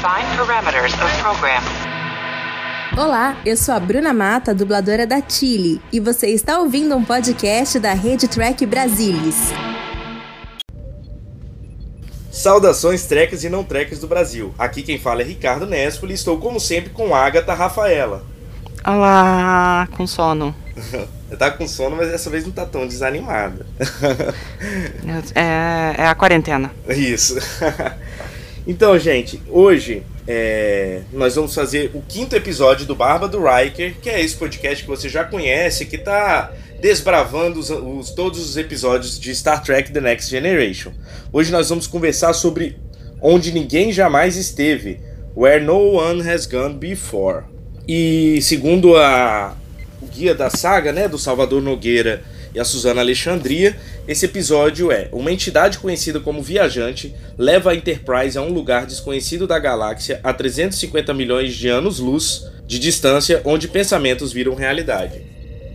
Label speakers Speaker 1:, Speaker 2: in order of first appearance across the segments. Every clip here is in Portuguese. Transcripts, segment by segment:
Speaker 1: Define parameters of program.
Speaker 2: Olá, eu sou a Bruna Mata, dubladora da Chile, e você está ouvindo um podcast da Rede Track Brasilis.
Speaker 3: Saudações trekkers e não trekkers do Brasil. Aqui quem fala é Ricardo Nespoli e estou como sempre com Agatha Rafaela.
Speaker 4: Olá, com sono.
Speaker 3: tá com sono, mas dessa vez não tá tão desanimada.
Speaker 4: é, é a quarentena.
Speaker 3: Isso. Então, gente, hoje é, nós vamos fazer o quinto episódio do Barba do Riker, que é esse podcast que você já conhece, que tá desbravando os, os, todos os episódios de Star Trek The Next Generation. Hoje nós vamos conversar sobre Onde Ninguém Jamais Esteve, Where No One Has Gone Before. E segundo a, o guia da saga, né, do Salvador Nogueira e a Suzana Alexandria, esse episódio é: uma entidade conhecida como viajante leva a Enterprise a um lugar desconhecido da galáxia a 350 milhões de anos-luz de distância, onde pensamentos viram realidade.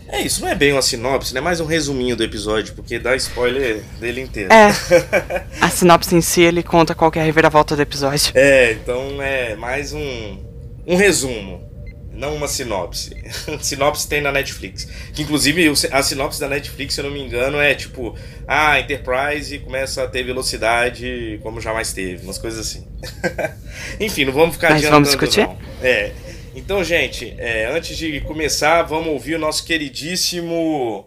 Speaker 3: É, isso não é bem uma sinopse, né? Mais um resuminho do episódio, porque dá spoiler dele inteiro.
Speaker 4: É. a sinopse em si, ele conta qual é a reviravolta do episódio.
Speaker 3: É, então é mais um, um resumo não uma sinopse. sinopse tem na Netflix. Que inclusive a sinopse da Netflix, se eu não me engano, é tipo: ah, Enterprise começa a ter velocidade como jamais teve, umas coisas assim. Enfim, não vamos ficar
Speaker 4: Mas vamos discutir?
Speaker 3: Não. É. Então, gente, é, antes de começar, vamos ouvir o nosso queridíssimo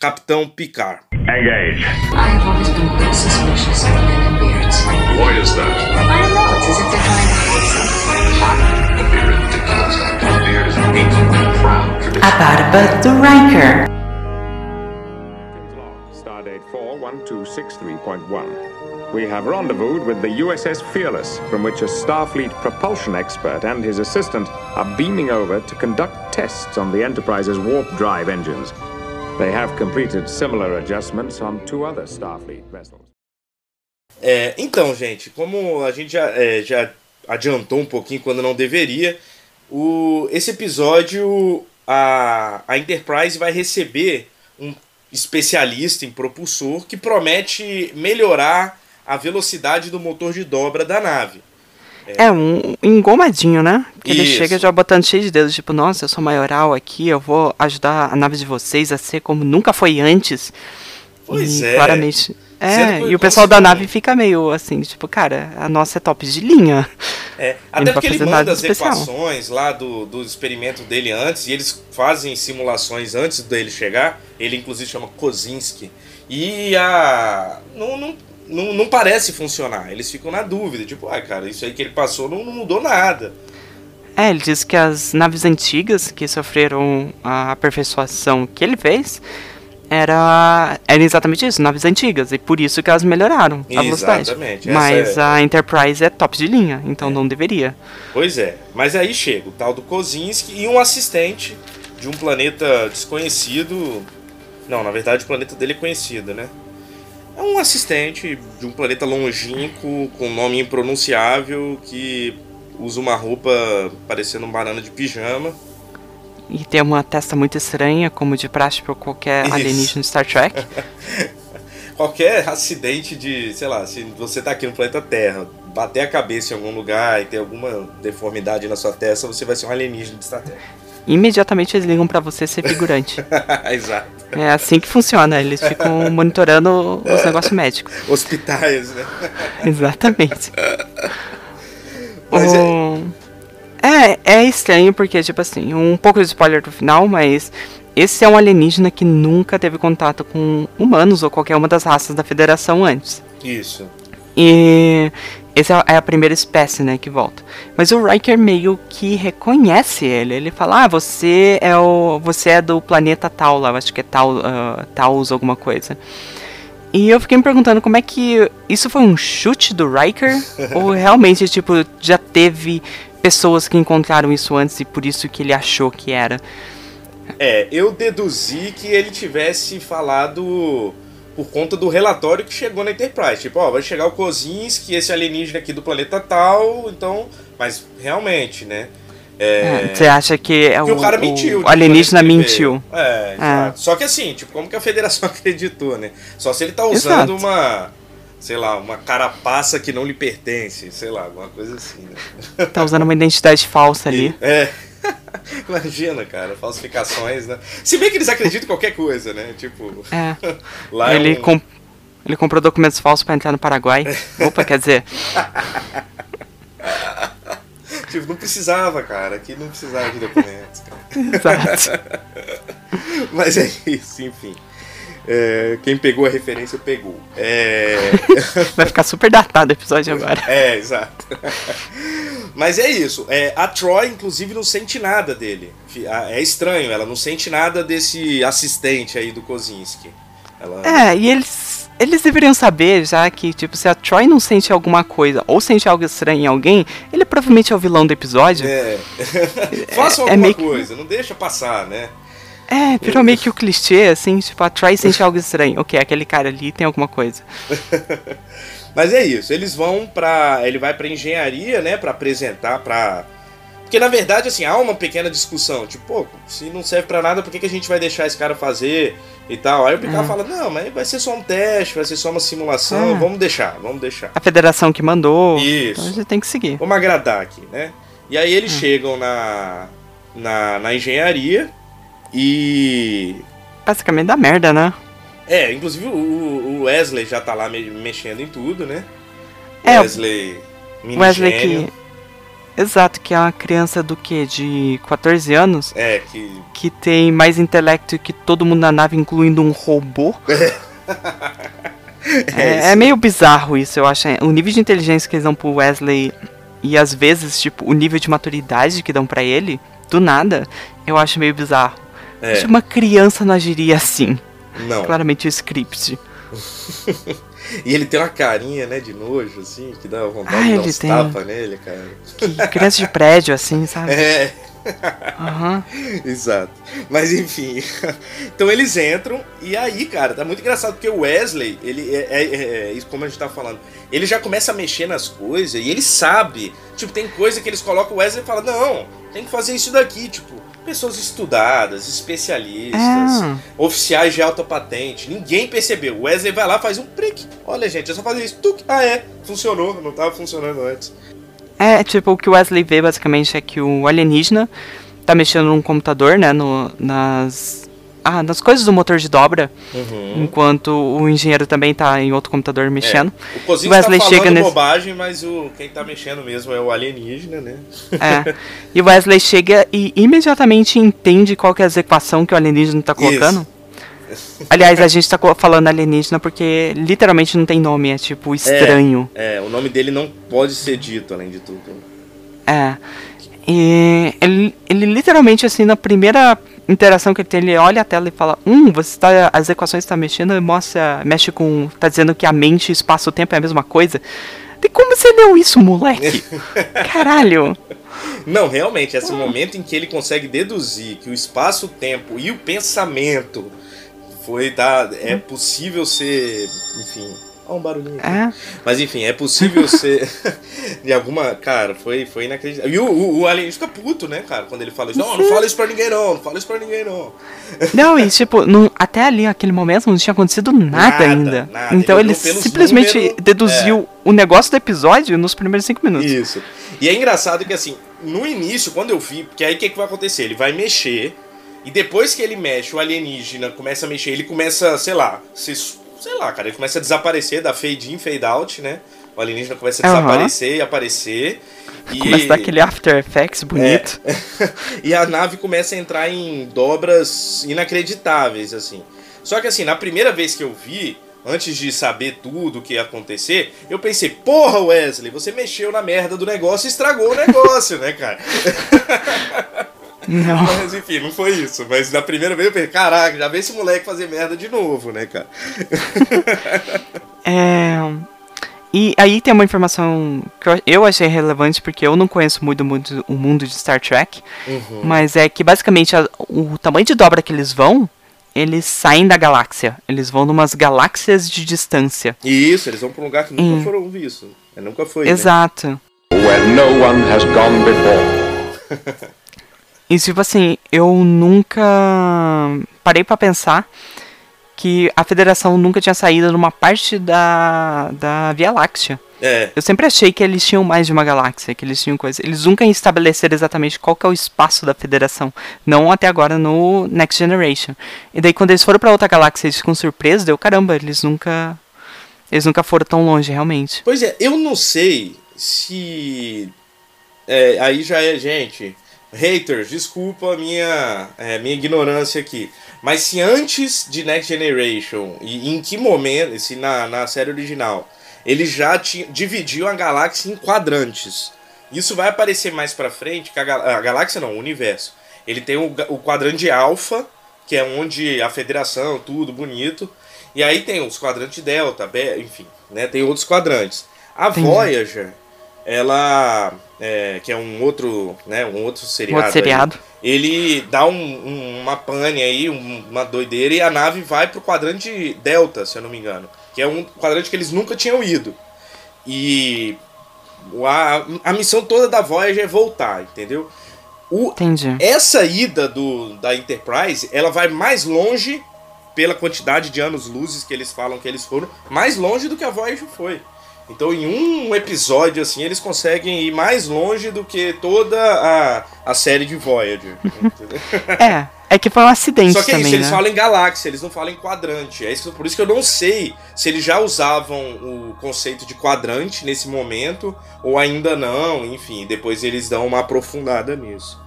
Speaker 3: Capitão Picard. Engage. I have always been a bit suspicious of men and beards. Why is that? I don't know. It's as if they're trying to hide something.
Speaker 5: A Barba do Riker.
Speaker 6: Stardate 41263.1. We have rendezvoused with the USS Fearless, from which a Starfleet propulsion expert and his assistant are beaming over to conduct tests on the Enterprise's warp drive engines. They have completed similar adjustments on two other Starfleet vessels.
Speaker 3: É, então, gente, como a gente já, é, já adiantou um pouquinho quando não deveria, o, esse episódio a, a Enterprise vai receber um especialista em propulsor que promete melhorar a velocidade do motor de dobra da nave.
Speaker 4: É, é um engomadinho, né? Ele Isso. chega já botando cheio de dedos, tipo, nossa, eu sou maioral aqui, eu vou ajudar a nave de vocês a ser como nunca foi antes.
Speaker 3: Pois
Speaker 4: e,
Speaker 3: é.
Speaker 4: Claramente. É, e o pessoal da nave fica meio assim, tipo, cara, a nossa é top de linha.
Speaker 3: É, até porque ele manda as equações lá do, do experimento dele antes, e eles fazem simulações antes dele chegar. Ele, inclusive, chama Kozinski. E a. Não, não, não, não parece funcionar. Eles ficam na dúvida, tipo, ah, cara, isso aí que ele passou não, não mudou nada.
Speaker 4: É, ele diz que as naves antigas que sofreram a aperfeiçoação que ele fez era, era exatamente isso, naves antigas, e por isso que elas melhoraram a velocidade.
Speaker 3: Exatamente.
Speaker 4: Mas é... a Enterprise é top de linha, então é. não deveria.
Speaker 3: Pois é, mas aí chega o tal do Kozinski e um assistente de um planeta desconhecido. Não, na verdade o planeta dele é conhecido, né? É um assistente de um planeta longínquo, com nome impronunciável, que usa uma roupa parecendo um banana de pijama
Speaker 4: e tem uma testa muito estranha, como de praxe para qualquer Isso. alienígena de Star Trek.
Speaker 3: qualquer acidente de, sei lá, se você tá aqui no planeta Terra, bater a cabeça em algum lugar e ter alguma deformidade na sua testa, você vai ser um alienígena de Star Trek.
Speaker 4: Imediatamente eles ligam para você ser figurante.
Speaker 3: Exato.
Speaker 4: É assim que funciona, eles ficam monitorando os negócios médicos.
Speaker 3: Hospitais, né?
Speaker 4: Exatamente. Mas o... é... É, é estranho porque, tipo assim, um pouco de spoiler do final, mas esse é um alienígena que nunca teve contato com humanos ou qualquer uma das raças da Federação antes.
Speaker 3: Isso.
Speaker 4: E essa é a primeira espécie, né, que volta. Mas o Riker meio que reconhece ele. Ele fala: "Ah, você é o você é do planeta tal lá, acho que é tal, uh, Taus alguma coisa". E eu fiquei me perguntando como é que isso foi um chute do Riker ou realmente tipo já teve pessoas que encontraram isso antes e por isso que ele achou que era.
Speaker 3: É, eu deduzi que ele tivesse falado por conta do relatório que chegou na Enterprise. Tipo, ó, vai chegar o Kozinski, esse alienígena aqui do planeta tal, então. Mas realmente, né?
Speaker 4: É... Você acha que é o,
Speaker 3: o cara mentiu?
Speaker 4: O alienígena mentiu.
Speaker 3: É, é. Só que assim, tipo, como que a federação acreditou, né? Só se ele tá usando Exato. uma sei lá, uma carapaça que não lhe pertence, sei lá, alguma coisa assim, né?
Speaker 4: Tá usando uma identidade falsa ali.
Speaker 3: É. Imagina, cara, falsificações, né? Se bem que eles acreditam em qualquer coisa, né? Tipo,
Speaker 4: É.
Speaker 3: lá é
Speaker 4: ele,
Speaker 3: um-
Speaker 4: com- ele comprou documentos falsos pra entrar no Paraguai. Opa, quer dizer,
Speaker 3: tipo, não precisava, cara, aqui não precisava de documentos, cara.
Speaker 4: exato.
Speaker 3: Mas é isso, enfim. É, quem pegou a referência pegou. É.
Speaker 4: Vai ficar super datado o episódio agora.
Speaker 3: É, exato. Mas é isso. É, a Troy, inclusive, não sente nada dele. É estranho, ela não sente nada desse assistente aí do Kozinski. Ela...
Speaker 4: É, e eles, eles deveriam saber já que, tipo, se a Troy não sente alguma coisa ou sente algo estranho em alguém, ele provavelmente é o vilão do episódio.
Speaker 3: É. Façam
Speaker 4: é
Speaker 3: alguma
Speaker 4: meio que-
Speaker 3: coisa, não deixa passar, né?
Speaker 4: É, virou meio que o clichê, assim, tipo, a Troy sente algo estranho. Ok, aquele cara ali tem alguma coisa.
Speaker 3: Mas é isso, eles vão pra. Ele vai pra engenharia, né? Pra apresentar, pra. Porque na verdade, assim, há uma pequena discussão. Tipo, pô, se não serve pra nada, por que, que a gente vai deixar esse cara fazer e tal? Aí o Picard
Speaker 4: É.
Speaker 3: fala: não, mas vai ser só um teste, vai ser só uma simulação,
Speaker 4: É.
Speaker 3: vamos deixar, vamos deixar.
Speaker 4: A federação que mandou.
Speaker 3: Isso.
Speaker 4: Então a gente tem que seguir.
Speaker 3: Vamos agradar aqui, né? E aí eles chegam na, na, na engenharia e.
Speaker 4: Basicamente dá merda, né?
Speaker 3: É, inclusive o, Wesley já tá lá me- mexendo em tudo, né?
Speaker 4: É,
Speaker 3: Wesley.
Speaker 4: Wesley
Speaker 3: gênio.
Speaker 4: que. Exato, que é uma criança do que? De 14 anos,
Speaker 3: É, que.
Speaker 4: que tem mais intelecto que todo mundo na nave, incluindo um robô. É,
Speaker 3: isso.
Speaker 4: é meio bizarro isso, eu acho. O nível de inteligência que eles dão pro Wesley e às vezes, tipo, o nível de maturidade que dão pra ele, do nada, eu acho meio bizarro.
Speaker 3: É,
Speaker 4: que uma criança não agiria assim.
Speaker 3: não.
Speaker 4: Claramente o script.
Speaker 3: E ele tem uma carinha, né, de nojo, assim, que dá vontade
Speaker 4: Ah,
Speaker 3: de dar uns
Speaker 4: tem.
Speaker 3: tapas nele, cara.
Speaker 4: Que criança de prédio, assim, sabe?
Speaker 3: É,
Speaker 4: Aham.
Speaker 3: exato. Mas enfim. Então eles entram e aí, cara, tá muito engraçado porque o Wesley, ele é, é- é- isso como a gente tá falando. Ele já começa a mexer nas coisas e ele sabe. Tipo, tem coisa que eles colocam o Wesley e fala: "Não, tem que fazer isso daqui", tipo, pessoas estudadas, especialistas,
Speaker 4: É.
Speaker 3: oficiais de alta patente. Ninguém percebeu. O Wesley vai lá, faz um prick. Olha, gente, é só fazer isso. Tuc. Ah, é, funcionou, não tava funcionando antes.
Speaker 4: É, tipo, o que o Wesley vê basicamente é que o alienígena tá mexendo num computador, né, no, nas... Ah, nas coisas do motor de dobra,
Speaker 3: Uhum.
Speaker 4: enquanto o engenheiro também tá em outro computador mexendo.
Speaker 3: O Cozinho
Speaker 4: Wesley
Speaker 3: tá
Speaker 4: chega nesse-
Speaker 3: bobagem, mas o, quem tá mexendo mesmo é o alienígena, né?
Speaker 4: É. E o Wesley chega e imediatamente entende qual que é a equação que o alienígena tá colocando. Aliás, a gente tá falando alienígena porque literalmente não tem nome, é tipo estranho.
Speaker 3: É, o nome dele não pode ser dito, além de tudo.
Speaker 4: É. E ele, ele literalmente, assim, na primeira interação que ele tem, ele olha a tela e fala: Hum, você tá. As equações estão mexendo e mostra. Mexe com. tá dizendo que a mente e o espaço-tempo é a mesma coisa. De como você leu isso, moleque? Caralho!
Speaker 3: Não, realmente, esse momento em que ele consegue deduzir que o espaço-tempo e o pensamento foi tá, é possível ser, enfim, ó um barulhinho. aqui.
Speaker 4: É.
Speaker 3: Mas enfim, é possível ser de alguma, cara, foi foi inacreditável. E o, o, o alien fica puto, né, cara, quando ele fala isso. Não, não fala isso pra ninguém não, não fala isso pra ninguém não.
Speaker 4: Não, e tipo, não, até ali, aquele momento, não tinha acontecido nada,
Speaker 3: Nada,
Speaker 4: ainda.
Speaker 3: nada.
Speaker 4: Então
Speaker 3: Ele
Speaker 4: ele simplesmente
Speaker 3: números,
Speaker 4: deduziu o negócio do episódio nos primeiros cinco minutos.
Speaker 3: Isso. E é engraçado que assim, no início, quando eu vi, porque aí o que, que vai acontecer? Ele vai mexer, e depois que ele mexe, o alienígena começa a mexer, ele começa, sei lá, se, sei lá, cara, ele começa a desaparecer, da fade in, fade out, né? O alienígena começa a desaparecer e aparecer. E,
Speaker 4: Começa a dar aquele After Effects bonito.
Speaker 3: e a nave começa a entrar em dobras inacreditáveis, assim. Só que assim, na primeira vez que eu vi, antes de saber tudo o que ia acontecer, eu pensei, porra, Wesley, você mexeu na merda do negócio e estragou o negócio, né, cara?
Speaker 4: Não.
Speaker 3: Mas enfim, não foi isso. Mas na primeira vez eu pensei, caraca, já vê esse moleque fazer merda de novo, né, cara?
Speaker 4: É. E aí tem uma informação que eu- achei relevante porque eu não conheço muito o mundo, o mundo de Star Trek,
Speaker 3: Uhum.
Speaker 4: mas é que basicamente a- o tamanho de dobra que eles vão, eles saem da galáxia. Eles vão numas galáxias de distância.
Speaker 3: E isso, eles vão pra um lugar que nunca
Speaker 4: Hum.
Speaker 3: foram vistos. É, Nunca foi. né?
Speaker 4: Exato.
Speaker 6: Where no one has gone before.
Speaker 4: E tipo assim, eu nunca parei pra pensar que a Federação nunca tinha saído numa parte da, da Via Láctea.
Speaker 3: É.
Speaker 4: Eu sempre achei que eles tinham mais de uma galáxia, que eles tinham coisa. Eles nunca estabeleceram exatamente qual que é o espaço da Federação, não até agora no Next Generation. E daí quando eles foram para outra galáxia, eles ficam surpresos, deu caramba, eles nunca eles nunca foram tão longe realmente.
Speaker 3: Pois é, eu não sei se. É, aí já é, gente. Haters, desculpa a minha, é, minha ignorância aqui. Mas se antes de Next Generation, e em que momento, se na, na série original, ele já tinha, dividiu a galáxia em quadrantes. Isso vai aparecer mais pra frente, que a, a galáxia não, o universo. Ele tem o, o quadrante alfa, que é onde a federação, tudo bonito. E aí tem os quadrantes delta, be- enfim, né? Tem outros quadrantes. A
Speaker 4: Entendi.
Speaker 3: Voyager, ela, é, que é um outro, né, um outro seriado.
Speaker 4: outro seriado.
Speaker 3: aí, ele dá um- um- uma pane aí, um- uma doideira, e a nave vai pro quadrante delta, se eu não me engano. Que é um quadrante que eles nunca tinham ido. E a, a missão toda da Voyager é voltar, entendeu? O,
Speaker 4: Entendi.
Speaker 3: essa ida do, da Enterprise, ela vai mais longe, pela quantidade de anos-luzes que eles falam que eles foram, mais longe do que a Voyager foi. Então, em um episódio, assim, eles conseguem ir mais longe do que toda a, a série de Voyager.
Speaker 4: É, é que foi um acidente
Speaker 3: Só que é
Speaker 4: também,
Speaker 3: isso, eles
Speaker 4: né?
Speaker 3: falam em galáxia, eles não falam em quadrante. É isso, por isso que eu não sei se eles já usavam o conceito de quadrante nesse momento, ou ainda não, enfim, depois eles dão uma aprofundada nisso.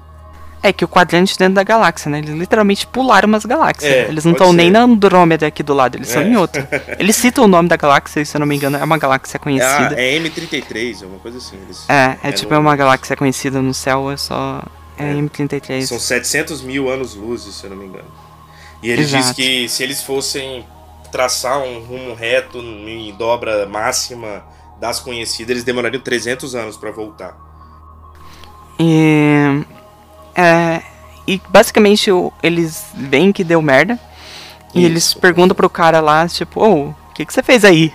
Speaker 4: É que o quadrante dentro da galáxia, né? Eles literalmente pularam umas galáxias.
Speaker 3: É,
Speaker 4: eles não estão nem na Andrômeda aqui do lado, eles
Speaker 3: É.
Speaker 4: são em outra. Eles citam o nome da galáxia, se eu não me engano, é uma galáxia
Speaker 3: É, a-
Speaker 4: conhecida.
Speaker 3: é M33, é uma coisa assim. Eles,
Speaker 4: É, é,
Speaker 3: É
Speaker 4: tipo
Speaker 3: no-
Speaker 4: é uma galáxia conhecida no céu, é só. É,
Speaker 3: É.
Speaker 4: M33.
Speaker 3: São 700 mil anos-luzes, se eu não me engano. E ele diz
Speaker 4: Exato.
Speaker 3: que se eles fossem traçar um rumo reto em dobra máxima das conhecidas, eles demorariam 300 anos pra voltar.
Speaker 4: E. É, e basicamente eles veem que deu merda. E
Speaker 3: Isso.
Speaker 4: eles perguntam pro cara lá, tipo, ô, o que, que você fez aí?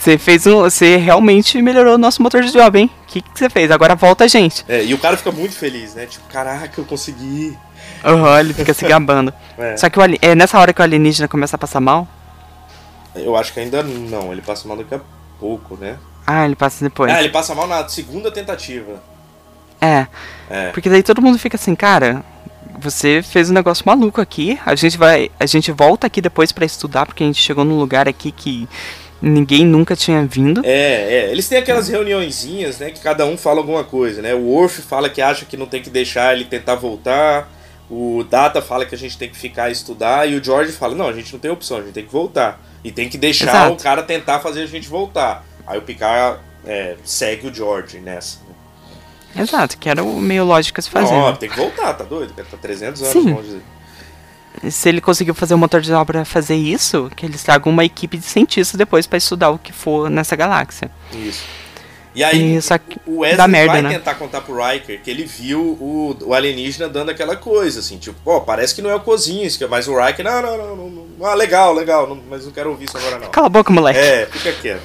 Speaker 4: Você fez um. Você realmente melhorou o nosso motor de job, hein? O que, que você fez? Agora volta a gente.
Speaker 3: É, e o cara fica muito feliz, né? Tipo, caraca, eu consegui.
Speaker 4: Aham, ele fica se gabando.
Speaker 3: É.
Speaker 4: Só que o é nessa hora que o alienígena começa a passar mal.
Speaker 3: Eu acho que ainda não, ele passa mal daqui a pouco, né?
Speaker 4: Ah, ele passa depois.
Speaker 3: Ah, ele passa mal na segunda tentativa.
Speaker 4: É.
Speaker 3: É.
Speaker 4: Porque daí todo mundo fica assim, cara, você fez um negócio maluco aqui. A gente vai, a gente volta aqui depois pra estudar porque a gente chegou num lugar aqui que ninguém nunca tinha vindo.
Speaker 3: É, é. Eles têm aquelas reuniõezinhas, né? Que cada um fala alguma coisa, né? O Worf fala que acha que não tem que deixar ele tentar voltar. O Data fala que a gente tem que ficar a estudar. E o George fala: não, a gente não tem opção, a gente tem que voltar. E tem que deixar
Speaker 4: Exato.
Speaker 3: o cara tentar fazer a gente voltar. Aí o Picard é, segue o George nessa.
Speaker 4: Exato, que era o meio lógico a se fazer.
Speaker 3: Ó,
Speaker 4: né?
Speaker 3: tem que voltar, tá doido? Tá 300 anos
Speaker 4: Sim.
Speaker 3: longe.
Speaker 4: Se ele conseguiu fazer o motor de obra fazer isso, que eles tragam uma equipe de cientistas depois pra estudar o que for nessa galáxia.
Speaker 3: Isso. E aí,
Speaker 4: E só que
Speaker 3: o Wesley
Speaker 4: merda,
Speaker 3: vai
Speaker 4: né?
Speaker 3: tentar contar pro Riker que ele viu o, o alienígena dando aquela coisa, assim, tipo, pô, parece que não é o Kozinski, mas o Riker, não, não, não, não, não ah, legal, legal, não- mas não quero ouvir isso agora não.
Speaker 4: Cala a boca, moleque.
Speaker 3: É, fica quieto.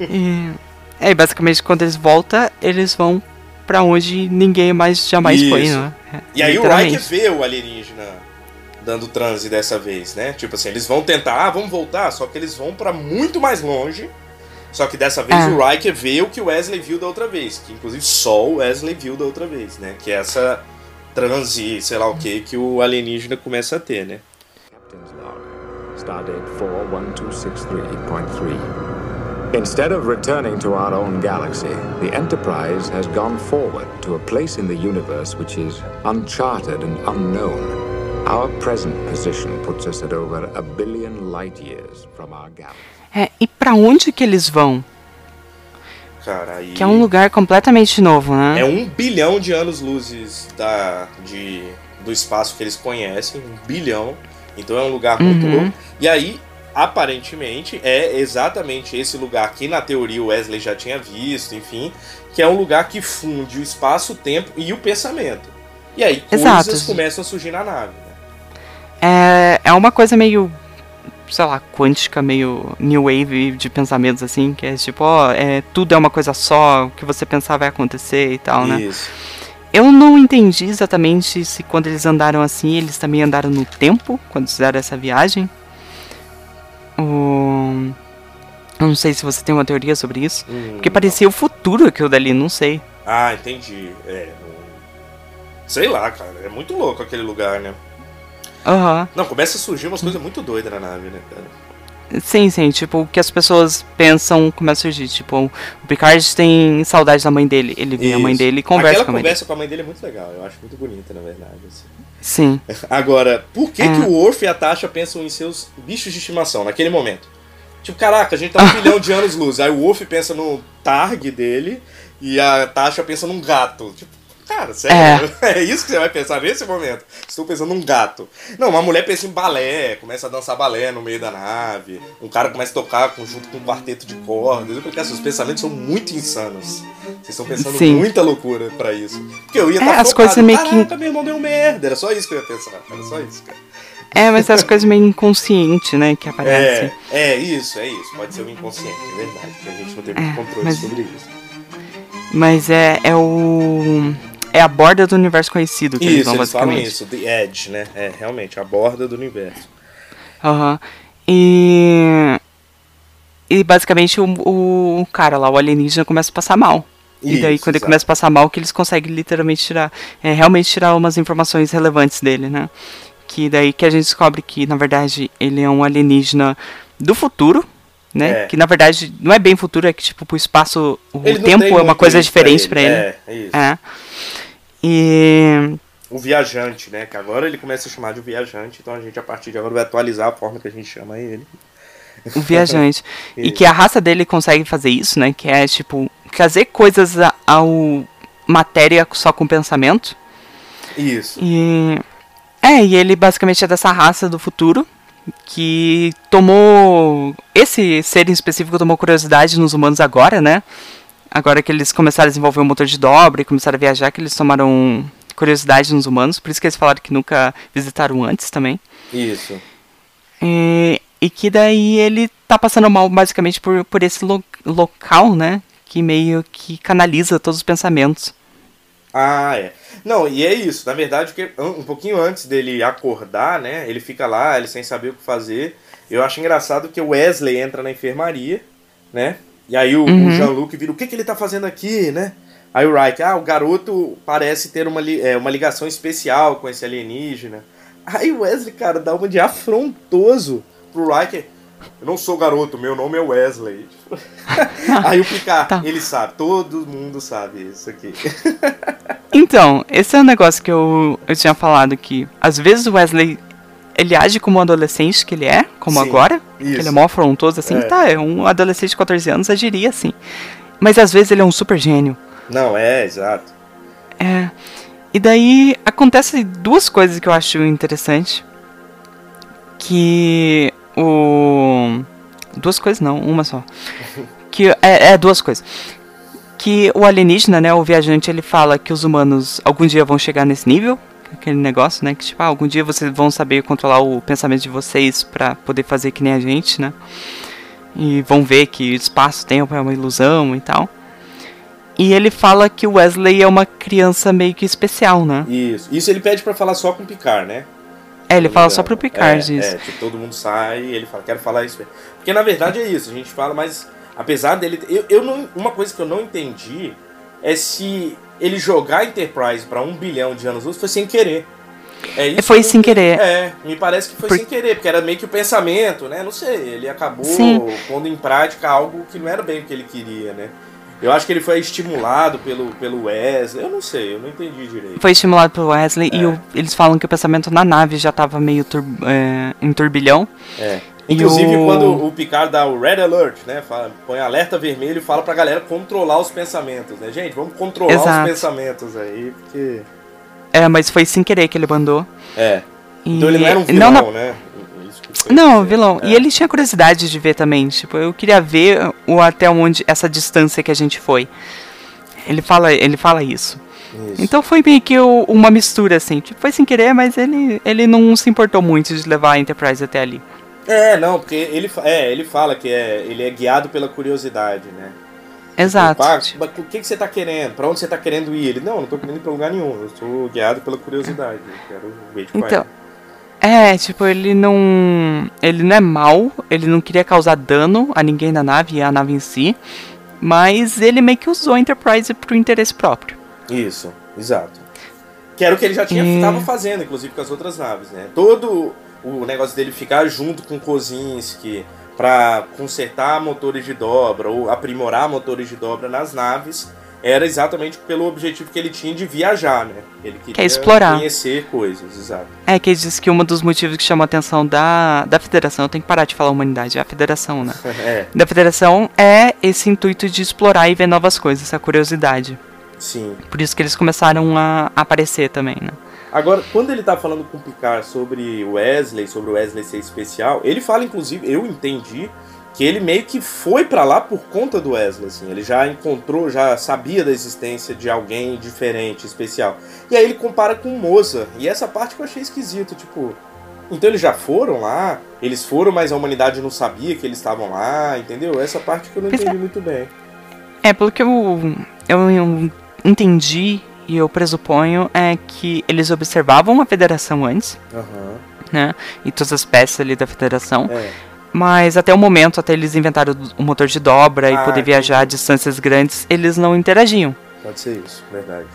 Speaker 4: E, é, basicamente quando eles voltam, eles vão pra onde ninguém mais jamais foi,
Speaker 3: Isso.
Speaker 4: né? É,
Speaker 3: E aí o. Riker vê o alienígena dando transe dessa vez, né? Tipo assim, eles vão tentar, ah, vamos voltar, só que eles vão pra muito mais longe. Só que dessa vez
Speaker 4: É.
Speaker 3: o Riker vê o que o Wesley viu da outra vez, que inclusive só o Wesley viu da outra vez, né? Que é essa transe, sei lá o que, que o alienígena começa a ter, né?
Speaker 6: Captain's log, stardate 41263.3. Instead of returning to our own galaxy, the Enterprise has gone forward to a place in the universe which is uncharted and unknown. Our present position puts us at over a billion light years from our galaxy.
Speaker 4: É, e pra onde que eles vão?
Speaker 3: Cara, aí.
Speaker 4: Que é um lugar completamente novo, né?
Speaker 3: É um bilhão de anos-luzes da, de, do espaço que eles conhecem, um bilhão. Então é um lugar muito
Speaker 4: Uhum.
Speaker 3: louco. E aí, aparentemente, é exatamente esse lugar que na teoria o Wesley já tinha visto, enfim, que é um lugar que funde o espaço, o tempo e o pensamento. E aí
Speaker 4: Exato.
Speaker 3: coisas começam a surgir na nave. Né?
Speaker 4: É, é uma coisa meio, sei lá, quântica, meio new wave de pensamentos assim, que é tipo, ó, é, tudo é uma coisa só, o que você pensar vai acontecer e tal, né?
Speaker 3: Isso.
Speaker 4: Eu não entendi exatamente se quando eles andaram assim, eles também andaram no tempo, quando fizeram essa viagem. O... Eu não sei se você tem uma teoria sobre isso.
Speaker 3: Hum,
Speaker 4: Porque parecia o futuro aquilo dali, não sei.
Speaker 3: Ah, entendi. É. não- Sei lá, cara. É muito louco aquele lugar, né?
Speaker 4: Aham.
Speaker 3: Não, começa a surgir umas coisas muito doidas na nave, né, cara?
Speaker 4: Sim, sim, tipo, o que as pessoas pensam começa a surgir. Tipo, o Picard tem saudade da mãe dele. Ele vê a mãe dele e conversa
Speaker 3: Aquela
Speaker 4: com a mãe
Speaker 3: conversa com a mãe dele é muito legal. Eu acho muito bonita, na verdade. assim.
Speaker 4: dele. Sim.
Speaker 3: Agora, por que,
Speaker 4: É.
Speaker 3: que o Worf e a Tasha pensam em seus bichos de estimação naquele momento? Tipo, caraca, a gente tá um bilhão de anos luz. Aí o Worf pensa no Targ dele e a Tasha pensa num gato. Tipo, cara, sério? É. isso que você vai pensar nesse momento? Estou pensando num gato. Não, uma mulher pensa em balé, começa a dançar balé no meio da nave. Um cara começa a tocar junto com um quarteto de cordas. Eu falei, seus pensamentos são muito insanos. Vocês estão pensando
Speaker 4: Sim.
Speaker 3: muita loucura pra isso. Porque eu ia
Speaker 4: É,
Speaker 3: estar
Speaker 4: as coisas meio que-
Speaker 3: Caraca, meu irmão deu merda. Era só isso que eu ia pensar. Era só isso, cara.
Speaker 4: É, mas as coisas meio inconscientes, né, que aparecem.
Speaker 3: É, é isso, é isso. Pode ser o inconsciente, é verdade. Que a gente não tem muito
Speaker 4: É,
Speaker 3: controle
Speaker 4: mas-
Speaker 3: sobre isso.
Speaker 4: Mas é, é o. É a borda do universo conhecido que eles
Speaker 3: Isso,
Speaker 4: vão
Speaker 3: eles falam
Speaker 4: basicamente.
Speaker 3: isso, The Edge, né? É, realmente, a borda do universo.
Speaker 4: Aham. E. E basicamente o, o cara lá, o alienígena, começa a passar mal. e daí,
Speaker 3: Isso,
Speaker 4: quando ele
Speaker 3: exato.
Speaker 4: começa a passar mal, que eles conseguem literalmente tirar. É, realmente tirar umas informações relevantes dele, né? Que daí que a gente descobre que, na verdade, ele é um alienígena do futuro. Né?
Speaker 3: É.
Speaker 4: Que na verdade não é bem futuro, é que tipo, pro espaço, o
Speaker 3: Ele
Speaker 4: tempo
Speaker 3: tem
Speaker 4: é uma coisa
Speaker 3: isso pra
Speaker 4: diferente pra ele.
Speaker 3: É, é isso.
Speaker 4: É. E.
Speaker 3: O viajante, né? Que agora ele começa a chamar de viajante, então a gente a partir de agora vai atualizar a forma que a gente chama ele.
Speaker 4: O viajante. e que a raça dele consegue fazer isso, né? Que é, tipo, trazer coisas ao matéria só com pensamento.
Speaker 3: Isso.
Speaker 4: E. É, e ele basicamente é dessa raça do futuro. Que tomou. Esse ser em específico tomou curiosidade nos humanos agora, né? Agora que eles começaram a desenvolver o motor de dobra e começaram a viajar, que eles tomaram curiosidade nos humanos. Por isso que eles falaram que nunca visitaram antes também.
Speaker 3: Isso.
Speaker 4: E, e que daí ele tá passando mal basicamente por, por esse lo- local, né? Que meio que canaliza todos os pensamentos.
Speaker 3: Ah, é. Não, e é isso. Na verdade, que um um pouquinho antes dele acordar, né? Ele fica lá, ele sem saber o que fazer. Eu acho engraçado que o Wesley entra na enfermaria, né? E aí o, o Jean-Luc vira, o que, que ele tá fazendo aqui, né? Aí o Riker, ah, o garoto parece ter uma, é, uma ligação especial com esse alienígena. Aí o Wesley, cara, dá uma de afrontoso pro Riker. Eu não sou garoto, meu nome é Wesley. aí o Picard,
Speaker 4: Tá.
Speaker 3: ele sabe, todo mundo sabe isso aqui.
Speaker 4: Então, esse é um negócio que eu, eu tinha falado que às vezes o Wesley ele age como um adolescente que ele é, como
Speaker 3: Sim,
Speaker 4: agora, que
Speaker 3: isso.
Speaker 4: ele é mó afrontoso assim,
Speaker 3: É.
Speaker 4: tá, é um adolescente de 14 anos agiria assim. Mas às vezes ele é um super gênio.
Speaker 3: Não, é, exato.
Speaker 4: É. E daí acontece duas coisas que eu acho interessante. Que o. Duas coisas não, uma só. Que é, é duas coisas. Que o alienígena, né, o viajante, ele fala que os humanos algum dia vão chegar nesse nível. Aquele negócio, né? Que tipo, ah, algum dia vocês vão saber controlar o pensamento de vocês pra poder fazer que nem a gente, né? E vão ver que espaço-tempo é uma ilusão e tal. E ele fala que o Wesley é uma criança meio que especial, né?
Speaker 3: Isso. Isso ele pede pra falar só com o Picard, né?
Speaker 4: É, ele fala
Speaker 3: me
Speaker 4: só pro. Picard
Speaker 3: é,
Speaker 4: isso.
Speaker 3: É, tipo, todo mundo sai e ele fala, quero falar isso. Porque na verdade é isso, a gente fala, mas apesar dele. Eu, eu não, uma coisa que eu não entendi é se ele jogar a Enterprise pra um bilhão de anos luz foi sem querer. É
Speaker 4: Foi
Speaker 3: que
Speaker 4: sem querer.
Speaker 3: É, me parece que foi
Speaker 4: Por-
Speaker 3: sem querer, porque era meio que o pensamento, né? Não sei, ele acabou
Speaker 4: Sim.
Speaker 3: pondo em prática algo que não era bem o que ele queria, né? Eu acho que ele foi estimulado pelo, pelo Wesley, eu não sei, eu não entendi direito.
Speaker 4: Foi estimulado pelo Wesley e
Speaker 3: É.
Speaker 4: o- eles falam que o pensamento na nave já tava meio tur- é, em turbilhão.
Speaker 3: É. Inclusive,
Speaker 4: o-
Speaker 3: quando o Picard dá o Red Alert, né? Fala, põe alerta vermelho e fala pra galera controlar os pensamentos, né? Gente, vamos controlar
Speaker 4: Exato.
Speaker 3: os pensamentos aí, porque.
Speaker 4: É, mas foi sem querer que ele mandou.
Speaker 3: É.
Speaker 4: E...
Speaker 3: Então ele não era um vilão,
Speaker 4: não, não,
Speaker 3: né? Que foi
Speaker 4: não, vilão.
Speaker 3: É.
Speaker 4: E ele tinha curiosidade de ver também. Tipo, eu queria ver o até onde essa distância que a gente foi. Ele fala, ele fala isso.
Speaker 3: Isso.
Speaker 4: Então foi meio que o- uma mistura, assim. Tipo, foi sem querer, mas ele, ele não se importou muito de levar a Enterprise até ali.
Speaker 3: É, não, porque ele, é, ele fala que é, ele é guiado pela curiosidade, né?
Speaker 4: Exato. Tipo,
Speaker 3: mas o que, que você tá querendo? Pra onde você tá querendo ir? Ele, não, não tô querendo ir pra lugar nenhum. Eu sou guiado pela curiosidade. Eu quero ver de
Speaker 4: Então,
Speaker 3: é.
Speaker 4: É, tipo, ele não. Ele não é mal, ele não queria causar dano a ninguém na nave e a nave em si. Mas ele meio que usou a Enterprise pro interesse próprio.
Speaker 3: Isso, exato. Que era o que ele já tinha estava fazendo, inclusive com as outras naves, né? Todo o negócio dele ficar junto com Kozinski para consertar motores de dobra ou aprimorar motores de dobra nas naves era exatamente pelo objetivo que ele tinha de viajar, né? Ele queria
Speaker 4: Quer explorar.
Speaker 3: conhecer coisas, exato.
Speaker 4: É, que ele disse que um dos motivos que chamou a atenção da, da federação, eu tenho que parar de falar humanidade, é a federação, né?
Speaker 3: É,
Speaker 4: Da federação é esse intuito de explorar e ver novas coisas, essa curiosidade.
Speaker 3: sim.
Speaker 4: Por isso que eles começaram a aparecer também, né?
Speaker 3: Agora, quando ele tá falando com o Picard sobre o Wesley, sobre o Wesley ser especial, ele fala, inclusive, eu entendi que ele meio que foi pra lá por conta do Wesley, assim. Ele já encontrou, já sabia da existência de alguém diferente, especial. E aí ele compara com o Moza. E essa parte que eu achei esquisito, tipo... Então eles já foram lá, eles foram, mas a humanidade não sabia que eles estavam lá, entendeu? Essa parte que eu não
Speaker 4: Pois é.
Speaker 3: entendi muito bem.
Speaker 4: É, pelo que eu, eu, eu entendi e eu presuponho é que eles observavam a federação antes,
Speaker 3: Aham.
Speaker 4: né? E todas as peças ali da federação.
Speaker 3: É.
Speaker 4: Mas até o momento, até eles inventaram o motor de dobra
Speaker 3: Ah,
Speaker 4: e poder viajar a distâncias grandes, eles não interagiam.
Speaker 3: Pode ser isso, verdade.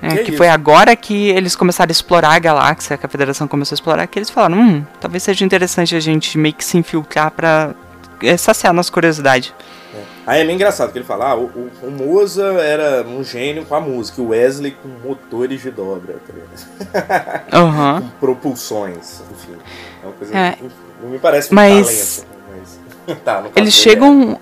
Speaker 4: É,
Speaker 3: Que
Speaker 4: que
Speaker 3: isso?
Speaker 4: foi agora que eles começaram a explorar a galáxia, que a federação começou a explorar, que eles falaram, hum, talvez seja interessante a gente meio que se infiltrar pra eh, saciar nossa curiosidade.
Speaker 3: Aí é meio engraçado que ele fala, ah, o, o, o Moza era um gênio com a música, o Wesley com motores de dobra, tá?
Speaker 4: Aham.
Speaker 3: com propulsões, enfim. É uma coisa
Speaker 4: É.
Speaker 3: não me parece um
Speaker 4: Mas-
Speaker 3: talento, mas tá,
Speaker 4: Eles chegam.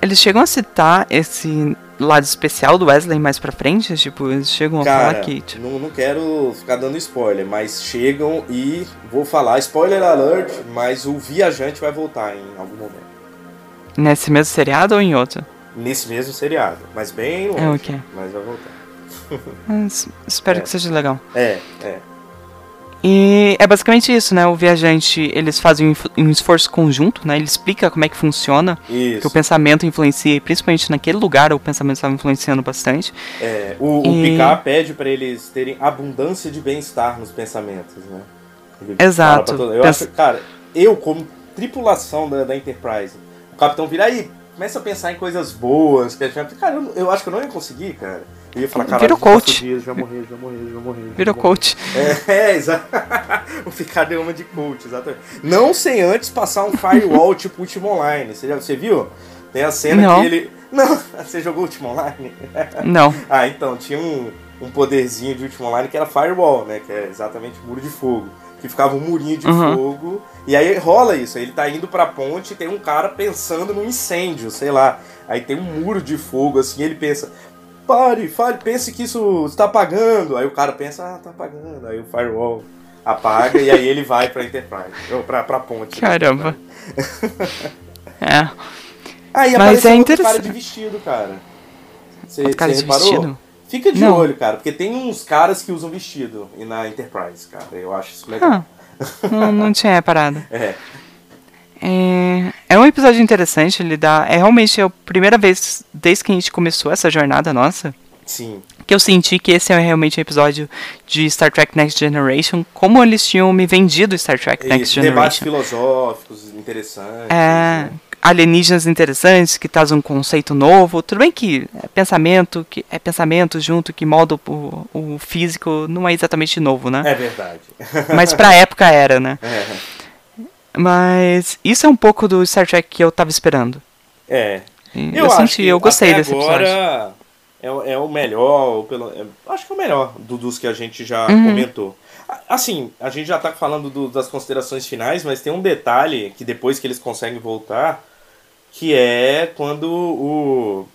Speaker 4: Eles chegam a citar esse lado especial do Wesley mais pra frente, tipo, eles chegam
Speaker 3: é.
Speaker 4: a
Speaker 3: Cara,
Speaker 4: falar que. tipo,
Speaker 3: não, não quero ficar dando spoiler, mas chegam e vou falar, spoiler alert, mas o viajante vai voltar em algum momento.
Speaker 4: Nesse mesmo seriado ou em outro?
Speaker 3: Nesse mesmo seriado, mas bem longe,
Speaker 4: É, ok.
Speaker 3: mas vai voltar.
Speaker 4: Mas espero
Speaker 3: É.
Speaker 4: que seja legal.
Speaker 3: É, é.
Speaker 4: E é basicamente isso, né? O viajante, eles fazem um esforço conjunto, né? Ele explica como é que funciona, que
Speaker 3: Isso.
Speaker 4: o pensamento influencia, principalmente naquele lugar o pensamento estava influenciando bastante.
Speaker 3: É, o, o
Speaker 4: E-
Speaker 3: Picard pede pra eles terem abundância de bem-estar nos pensamentos, né? Ele
Speaker 4: Exato.
Speaker 3: Eu
Speaker 4: Pensa-
Speaker 3: acho, cara, eu como tripulação da, da Enterprise, o capitão vira aí, começa a pensar em coisas boas, que a gente, cara, eu, eu acho que eu não ia conseguir, cara. Eu ia falar, cara,
Speaker 4: Vira o coach.
Speaker 3: já morrer, já morrer, já morrer. já
Speaker 4: Virou coach.
Speaker 3: É, é, exato. o Picard deu uma de coach, exatamente. Não sem antes passar um firewall tipo Ultima Online. Você, já, você viu? Tem a cena
Speaker 4: Não.
Speaker 3: que ele. Não, você jogou Ultima Online?
Speaker 4: Não.
Speaker 3: Ah, então, tinha um, um poderzinho de Ultima Online que era Firewall, né? Que é exatamente muro de fogo. Que ficava um murinho de
Speaker 4: Uhum.
Speaker 3: fogo. E aí rola isso. Ele tá indo pra ponte e tem um cara pensando no incêndio, sei lá. Aí tem um muro de fogo, assim, ele pensa. Pare, fale, pense que isso está apagando. Aí o cara pensa, ah, tá apagando. Aí o firewall apaga e aí ele vai pra Enterprise. Ou pra, pra ponte.
Speaker 4: Caramba. É.
Speaker 3: Aí
Speaker 4: Mas é
Speaker 3: outro cara
Speaker 4: interessante.
Speaker 3: de vestido, cara. Você
Speaker 4: Outro cara
Speaker 3: você
Speaker 4: de
Speaker 3: reparou?
Speaker 4: vestido?
Speaker 3: Fica de
Speaker 4: Não.
Speaker 3: olho, cara, porque tem uns caras que usam vestido e na Enterprise, cara. Eu acho isso legal.
Speaker 4: Ah, não, não tinha reparado.
Speaker 3: É.
Speaker 4: É, é um episódio interessante, ele dá. É realmente a primeira vez desde que a gente começou essa jornada nossa
Speaker 3: Sim.
Speaker 4: que eu senti que esse é realmente um episódio de Star Trek Next Generation, como eles tinham me vendido Star Trek Next
Speaker 3: debates
Speaker 4: Generation.
Speaker 3: filosóficos interessantes.
Speaker 4: É,
Speaker 3: né?
Speaker 4: Alienígenas interessantes que trazem um conceito novo. Tudo bem que é pensamento, que é pensamento junto que molda o, o físico, não é exatamente novo, né?
Speaker 3: É verdade.
Speaker 4: Mas pra época era, né?
Speaker 3: É.
Speaker 4: Mas isso é um pouco do Star Trek que eu tava esperando.
Speaker 3: É. Eu,
Speaker 4: Eu,
Speaker 3: acho
Speaker 4: senti,
Speaker 3: que
Speaker 4: eu gostei desse episódio.
Speaker 3: agora é, o- é o melhor, pelo, é- acho que é o melhor do- dos que a gente já
Speaker 4: Uhum.
Speaker 3: comentou. Assim, a gente já tá falando do- das considerações finais, mas tem um detalhe que depois que eles conseguem voltar, que é quando o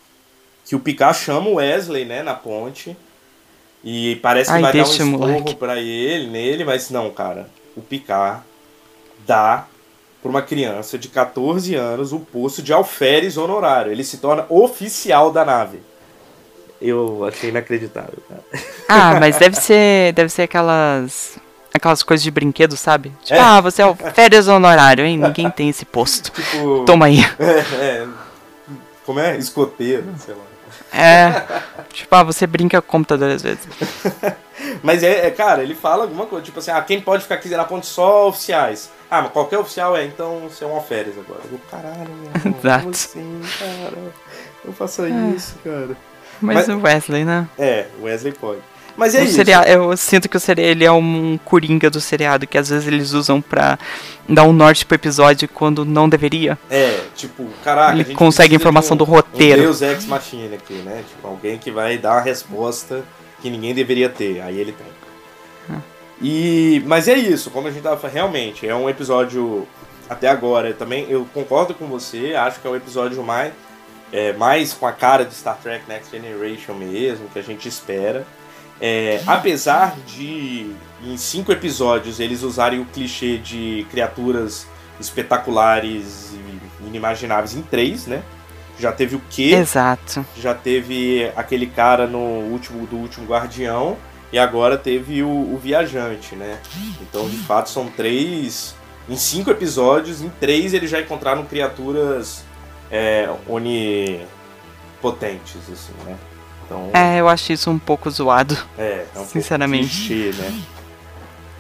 Speaker 3: que o Picard chama o Wesley, né, na ponte. E parece que
Speaker 4: Ai,
Speaker 3: vai dar um esporro pra ele, nele, mas não, cara. O Picard dá para uma criança de 14 anos o posto de alferes honorário. Ele se torna oficial da nave. Eu achei inacreditável, cara.
Speaker 4: Ah, mas deve ser, deve ser aquelas aquelas coisas de brinquedo, sabe? Tipo,
Speaker 3: É.
Speaker 4: ah, você é o férias honorário, hein? Ninguém tem esse posto.
Speaker 3: Tipo.
Speaker 4: Toma aí.
Speaker 3: É, é, como é? Escoteiro, sei lá.
Speaker 4: É. Tipo, ah, você brinca com o computador às vezes.
Speaker 3: Mas é, é, cara, ele fala alguma coisa, tipo assim, ah, quem pode ficar aqui na ponte só oficiais. Ah, mas qualquer oficial é, então você é uma férias agora. Eu, caralho, meu
Speaker 4: Exato.
Speaker 3: como assim, cara? Não faça
Speaker 4: É.
Speaker 3: isso, cara.
Speaker 4: Mas,
Speaker 3: Mas-
Speaker 4: o Wesley, né?
Speaker 3: É, o Wesley pode. Mas é
Speaker 4: O
Speaker 3: isso.
Speaker 4: seriado, eu sinto que o seriado ele é um coringa do seriado, que às vezes eles usam pra dar um norte pro episódio quando não deveria.
Speaker 3: É, tipo, caraca,
Speaker 4: Ele
Speaker 3: a gente
Speaker 4: consegue informação
Speaker 3: um-
Speaker 4: do roteiro.
Speaker 3: Um Deus Ex Machina aqui, né? Tipo, alguém que vai dar uma resposta que ninguém deveria ter. Aí ele tem.
Speaker 4: Ah.
Speaker 3: E, mas é isso, como a gente tava falando, realmente, é um episódio até agora. Também eu concordo com você, acho que é o episódio mais, é, mais com a cara de Star Trek Next Generation mesmo, que a gente espera. É, apesar de em cinco episódios eles usarem o clichê de criaturas espetaculares e inimagináveis em três, né? Já teve o quê?
Speaker 4: Exato.
Speaker 3: Já teve aquele cara no último do último Guardião e agora teve o, o Viajante, né? Então, de fato, são três. Em cinco episódios, em três eles já encontraram criaturas é, onipotentes, assim, né? Então,
Speaker 4: É, eu acho isso um pouco zoado.
Speaker 3: é, é um
Speaker 4: sinceramente.
Speaker 3: pouco clichê, né?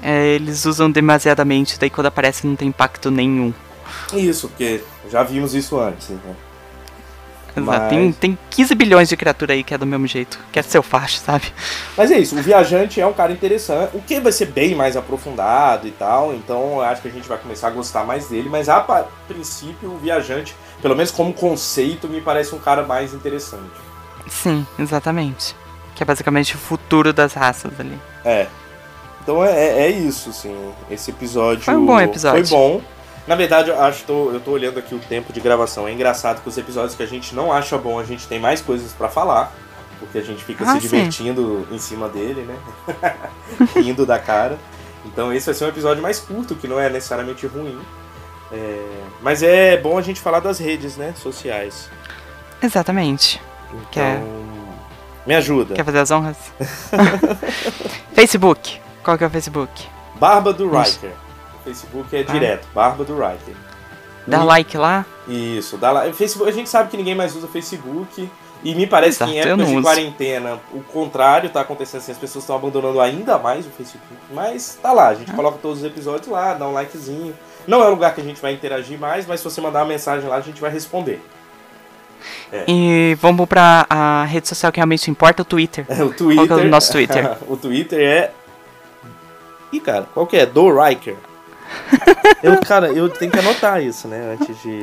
Speaker 4: É, eles usam demasiadamente, daí quando aparece não tem impacto nenhum.
Speaker 3: Isso, porque já vimos isso antes, né? Mas-
Speaker 4: Tem, tem 15 bilhões de criatura aí que é do mesmo jeito. Que é seu facho, sabe?
Speaker 3: Mas é isso, o viajante é um cara interessante, o que vai ser bem mais aprofundado e tal, então eu acho que a gente vai começar a gostar mais dele, mas a princípio o viajante, pelo menos como conceito, me parece um cara mais interessante.
Speaker 4: Sim, exatamente. Que é basicamente o futuro das raças ali.
Speaker 3: É. Então é, é- é isso, assim. Esse episódio.
Speaker 4: Foi um bom episódio.
Speaker 3: Foi bom. Na verdade, eu acho tô- eu tô olhando aqui o tempo de gravação. É engraçado que os episódios que a gente não acha bom, a gente tem mais coisas pra falar. Porque a gente fica
Speaker 4: Ah,
Speaker 3: se
Speaker 4: sim.
Speaker 3: divertindo em cima dele, né? Rindo da cara. Então esse vai ser um episódio mais curto, que não é necessariamente ruim. É, Mas é bom a gente falar das redes, né? Sociais.
Speaker 4: Exatamente.
Speaker 3: Então.
Speaker 4: Quer-
Speaker 3: Me ajuda.
Speaker 4: Quer fazer as honras? Facebook. Qual que é o Facebook?
Speaker 3: Barba do. Riker. O Facebook é
Speaker 4: Ah.
Speaker 3: direto. Barba do Riker.
Speaker 4: Dá
Speaker 3: E-
Speaker 4: like lá.
Speaker 3: Isso, dá lá. Facebook, a gente sabe que ninguém mais usa Facebook. E me parece que em
Speaker 4: Exato, eu
Speaker 3: épocas
Speaker 4: não
Speaker 3: de quarentena, o contrário tá acontecendo assim, as pessoas estão abandonando ainda mais o Facebook. Mas tá lá, a
Speaker 4: Ah.
Speaker 3: gente coloca todos os episódios lá, dá um likezinho. Não é um lugar que a gente vai interagir mais, mas se você mandar uma mensagem lá, a gente vai responder.
Speaker 4: E vamos pra a rede social que realmente importa, o Twitter.
Speaker 3: É, o Twitter.
Speaker 4: Qual é o nosso Twitter?
Speaker 3: o Twitter é. Ih, cara, qual que é? Do Riker. eu, cara, eu tenho que anotar isso, né? Antes de,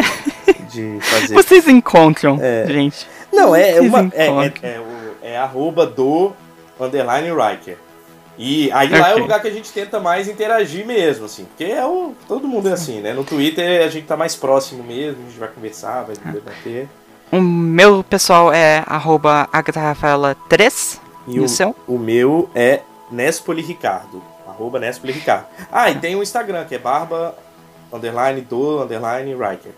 Speaker 3: de fazer.
Speaker 4: Vocês encontram,
Speaker 3: É.
Speaker 4: gente.
Speaker 3: Não, é
Speaker 4: Vocês
Speaker 3: uma. É, é, é, é arroba do underline Riker. E aí lá é o lugar que a gente tenta mais interagir mesmo, assim. Porque é o. Todo mundo é assim, né? No Twitter a gente tá mais próximo mesmo, a gente vai conversar, vai debater.
Speaker 4: O meu pessoal é arroba AgathaRafaela3. E
Speaker 3: o,
Speaker 4: o seu?
Speaker 3: o meu é Nespoli Ricardo. Arroba Nespoli Ricardo. Ah, e tem o Instagram, que é barba underline do underline Riker.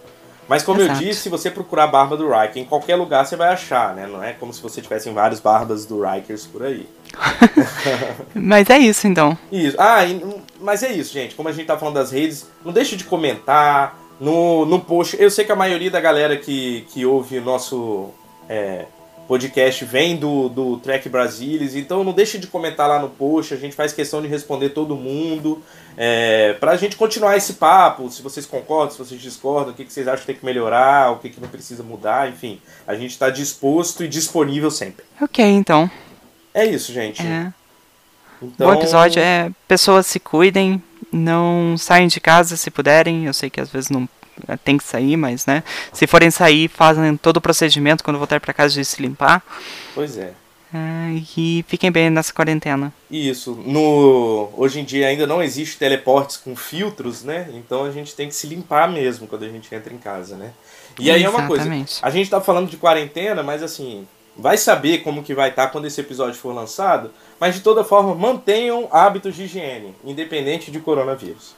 Speaker 3: Mas como
Speaker 4: Exato.
Speaker 3: eu disse, se você procurar Barba do Riker, em qualquer lugar você vai achar, né? Não é como se você tivesse vários barbas do Rikers por aí.
Speaker 4: Mas é isso então.
Speaker 3: Isso. Ah, e- mas é isso, gente. Como a gente tá falando das redes, não deixe de comentar no, no post. Eu sei que a maioria da galera que, que ouve o nosso é, podcast vem do, do Trek Brasilis, então não deixe de comentar lá no post. A gente faz questão de responder todo mundo. É, pra gente continuar esse papo, se vocês concordam, se vocês discordam, o que, que vocês acham que tem que melhorar, o que, que não precisa mudar, enfim. A gente tá disposto e disponível sempre.
Speaker 4: Ok, então.
Speaker 3: É isso, gente.
Speaker 4: É.
Speaker 3: Então,
Speaker 4: Bom episódio é pessoas se cuidem, não saiam de casa se puderem. Eu sei que às vezes não é, tem que sair, mas né, se forem sair, fazem todo o procedimento quando voltar para casa de se limpar.
Speaker 3: Pois é.
Speaker 4: É, e fiquem bem nessa quarentena.
Speaker 3: Isso. No hoje em dia ainda não existe teleportes com filtros, né? Então a gente tem que se limpar mesmo quando a gente entra em casa, né? E aí é uma coisa.
Speaker 4: Exatamente.
Speaker 3: A gente tá falando de quarentena, mas assim, vai saber como que vai estar quando esse episódio for lançado, mas de toda forma, mantenham hábitos de higiene, independente de coronavírus.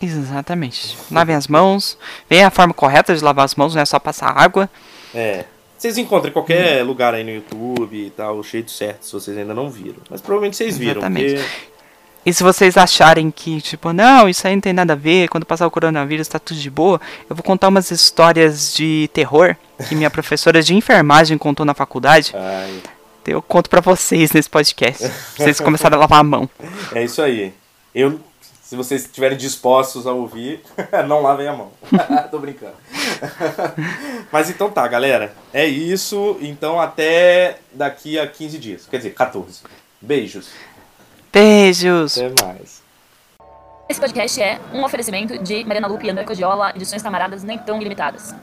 Speaker 4: Exatamente. Lavem as mãos. Veja a forma correta de lavar as mãos, não é só passar água.
Speaker 3: É. Vocês encontram em qualquer lugar aí no YouTube e tal, o jeito certo, se vocês ainda não viram. Mas provavelmente vocês viram,
Speaker 4: Exatamente.
Speaker 3: porque
Speaker 4: E se vocês acharem que, tipo, não, isso aí não tem nada a ver, quando passar o coronavírus tá tudo de boa, eu vou contar umas histórias de terror que minha professora de enfermagem contou na faculdade.
Speaker 3: ai,
Speaker 4: Eu conto pra vocês nesse podcast. Vocês começaram a lavar a mão.
Speaker 3: É isso aí. Eu, se vocês estiverem dispostos a ouvir, não lavem a mão. Tô brincando. Mas então tá, galera. É isso. Então até daqui a 15 dias. Quer dizer, 14. Beijos.
Speaker 4: Beijos.
Speaker 3: Até mais.
Speaker 7: Esse podcast é um oferecimento de Mariana Lupe e André Codiola, edições camaradas nem tão ilimitadas.